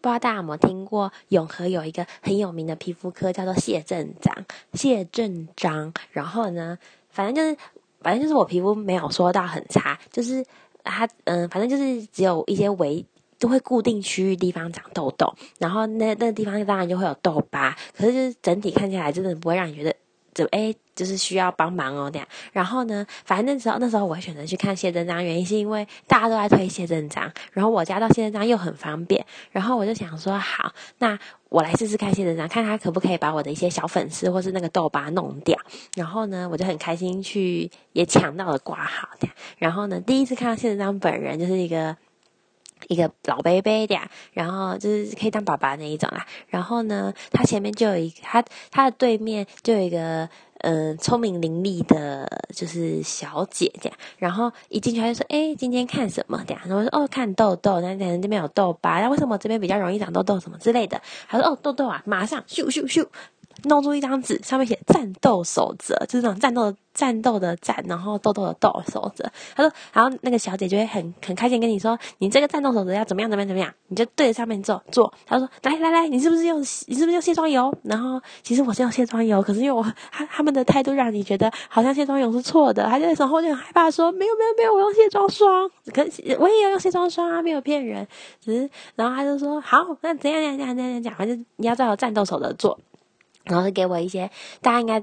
不知道大家有没有听过，永和有一个很有名的皮肤科叫做谢正章，谢正章。然后呢，反正就是，反正就是我皮肤没有说到很差，就是它，嗯，反正就是只有一些微，都会固定区域地方长痘痘，然后那那个地方当然就会有痘疤，可是就是整体看起来真的不会让你觉得。就哎，就是需要帮忙哦，这样。然后呢，反正那时候那时候我会选择去看谢正章，原因是因为大家都在推谢正章，然后我家到谢正章又很方便，然后我就想说，好，那我来试试看谢正章，看他可不可以把我的一些小粉丝或是那个痘疤弄掉。然后呢，我就很开心去也抢到了挂号的。然后呢，第一次看到谢正章本人，就是一个。一个老贝贝的，然后就是可以当爸爸那一种啦。然后呢，他前面就有一他他的对面就有一个嗯聪明伶俐的，就是小姐这样。然后一进去他就说：“哎，今天看什么？”这样。然后我说：“哦，看痘痘。那那这边有痘疤，那为什么这边比较容易长痘痘什么之类的？”他说：“哦，痘痘啊，马上咻咻咻。”弄出一张纸，上面写“战斗守则”，就是那种战斗、战斗的战，然后豆豆的豆守则。他说，然后那个小姐就会很很开心跟你说：“你这个战斗守则要怎么样？怎么样？怎么样？”你就对着上面做做。他说：“来来来，你是不是用你是不是用卸妆油？”然后其实我是用卸妆油，可是因为我他他们的态度让你觉得好像卸妆油是错的，他就然后就很害怕说：“没有没有没有，我用卸妆霜，可我也要用卸妆霜啊，没有骗人。”只是然后他就说：“好，那怎样怎样怎样怎样讲，反正你要照战斗守则做。”然后是给我一些，大家应该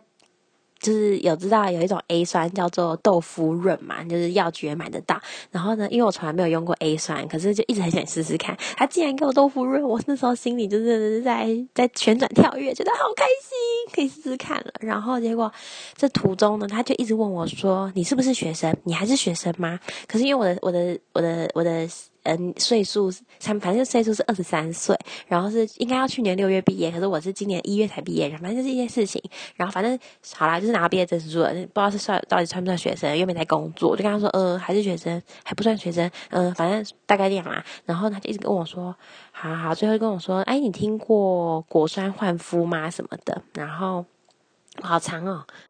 就是有知道有一种 A 酸叫做豆腐润嘛，就是药局也买得到。然后呢，因为我从来没有用过 A 酸，可是就一直很想试试看。他竟然给我豆腐润，我那时候心里就是在在旋转跳跃，觉得好开心，可以试试看了。然后结果这途中呢，他就一直问我说：“你是不是学生？你还是学生吗？”可是因为我的我的我的我的。嗯，岁数，反反正岁数是二十三岁，然后是应该要去年六月毕业，可是我是今年一月才毕业，反正就是一件事情。然后反正好啦，就是拿到毕业证书了，不知道是算到底算不算学生，又没在工作，就跟他说，呃，还是学生，还不算学生，嗯，反正大概这样啦。然后他就一直跟我说，好好，最后跟我说，哎，你听过果酸焕肤吗？什么的？然后好长哦。